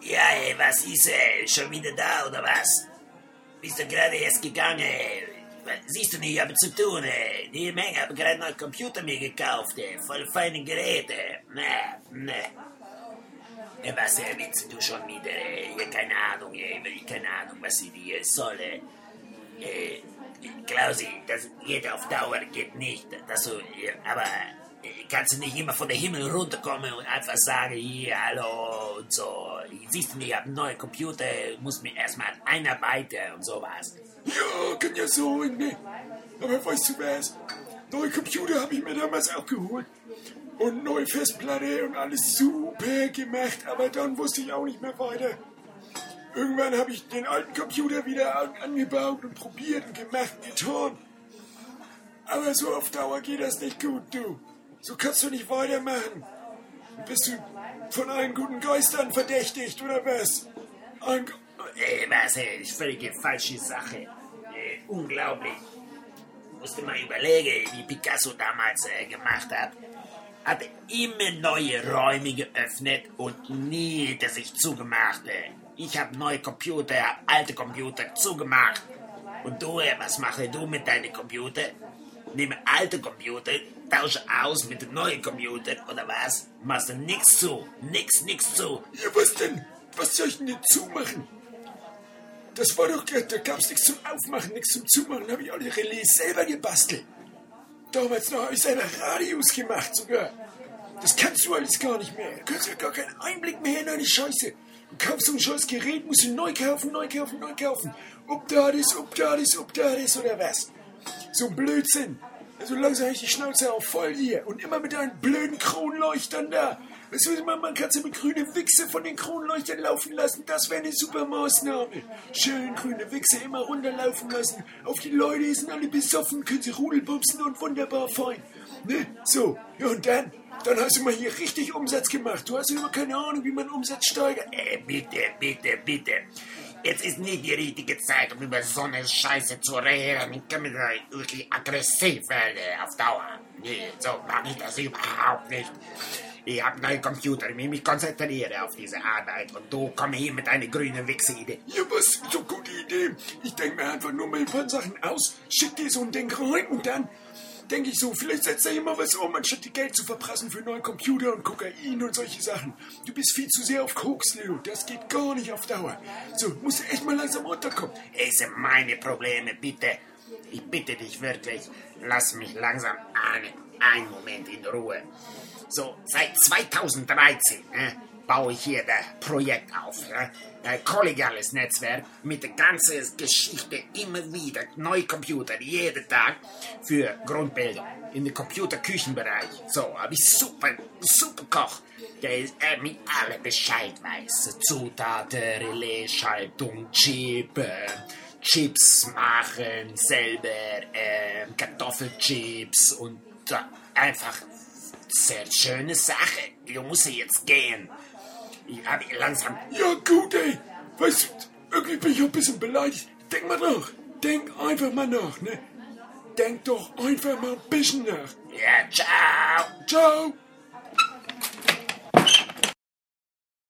Ja, ey, was ist, ey? Schon wieder da, oder was? Bist du gerade erst gegangen, ey? Siehst du nicht, ich habe zu tun, ey. Die Menge habe gerade neuen Computer mir gekauft, ey. Voll feine Geräte. Ne, ne. Ja, was, ey, willst du schon wieder, ey? Keine Ahnung, ey. Keine Ahnung, was ich dir soll, ey. Klausi, das geht auf Dauer, geht nicht. Das aber äh, kannst du nicht immer von der Himmel runterkommen und einfach sagen, hier, hallo und so. Siehst du ich habe einen neuen Computer, muss mich erstmal einarbeiten und sowas. Ja, kann ja sein, ne? Aber weißt du was? Neue Computer habe ich mir damals auch geholt. Und neue Festplatte und alles super gemacht. Aber dann wusste ich auch nicht mehr weiter. Irgendwann habe ich den alten Computer wieder an- angebaut und probiert und gemacht und getan. Aber so auf Dauer geht das nicht gut, du. So kannst du nicht weitermachen. Bist du von allen guten Geistern verdächtigt, oder was? Ein, Ey, was, ey, ist völlige falsche Sache. Äh, unglaublich. Musste mal überlegen, wie Picasso damals äh, gemacht hat. Hat immer neue Räume geöffnet und nie das sich zugemacht. Äh. Ich habe neue Computer, alte Computer zugemacht. Und du, äh, was mache du mit deinen Computer? Nehme alte Computer, tausche aus mit neuen Computer oder was? Machst du nix zu, nix, nix zu. ja, was denn? Was soll ich denn zumachen? Das war doch, da gab's nichts zum Aufmachen, nichts zum Zumachen. Habe ich alle Relais selber gebastelt. Damals noch habe ich selber Radios gemacht sogar. Das kannst du alles gar nicht mehr. Du kannst ja gar keinen Einblick mehr in deine Scheiße. Du kaufst so ein scheiß Gerät, musst du neu kaufen, neu kaufen, neu kaufen. Ob da das, ob da das, ob da das oder was. So ein Blödsinn. Also langsam habe ich die Schnauze auch voll hier. Und immer mit deinen blöden Kronleuchtern da. Weißt du, man, man kann sie mit grüne Wichse von den Kronleuchtern laufen lassen. Das wäre eine super Maßnahme. Schön grüne Wichse immer runterlaufen lassen. Auf die Leute sind alle besoffen, können sie rudelbumsen und wunderbar fein. Ne? So, ja und dann? Dann hast du mal hier richtig Umsatz gemacht. Du hast immer keine Ahnung, wie man Umsatz steigert. Äh, bitte, bitte, bitte. Jetzt ist nicht die richtige Zeit, um über so eine Scheiße zu reden. Ich kann mir wirklich aggressiv werden auf Dauer. Nee, so mache ich das überhaupt nicht. Ich habe neue Computer, ich mich konzentrieren auf diese Arbeit. Und du komm hier mit deiner grünen Wichse-Idee. Ja, was? So gute Idee. Ich denke mir einfach nur mal ein paar Sachen aus, schick dir so ein Ding rein und dann denke ich so, vielleicht setzt da jemand was um, anstatt die Geld zu verprassen für neue Computer und Kokain und solche Sachen. Du bist viel zu sehr auf Koks, Leo. Das geht gar nicht auf Dauer. So, musst du echt mal langsam runterkommen. Es sind meine Probleme, bitte. Ich bitte dich wirklich, lass mich langsam einen, einen Moment in Ruhe. So, seit 2013 äh, baue ich hier das Projekt auf. Äh, ein kollegiales Netzwerk mit der ganzen Geschichte immer wieder. Neue Computer, jeden Tag für Grundbildung. In den Computerküchenbereich. So, habe ich super, super Koch. Der ist, äh, mit allem Bescheid weiß. Zutaten, Relais, Schaltung, Chip, äh, Chips machen selber, äh, Kartoffelchips und äh, einfach sehr schöne Sache. Du musst jetzt gehen. Ich habe langsam. Ja, gut, ey. Weißt du, irgendwie bin ich auch ein bisschen beleidigt. Denk mal nach. Denk einfach mal nach, ne? Denk doch einfach mal ein bisschen nach. Ja, ciao. Ciao.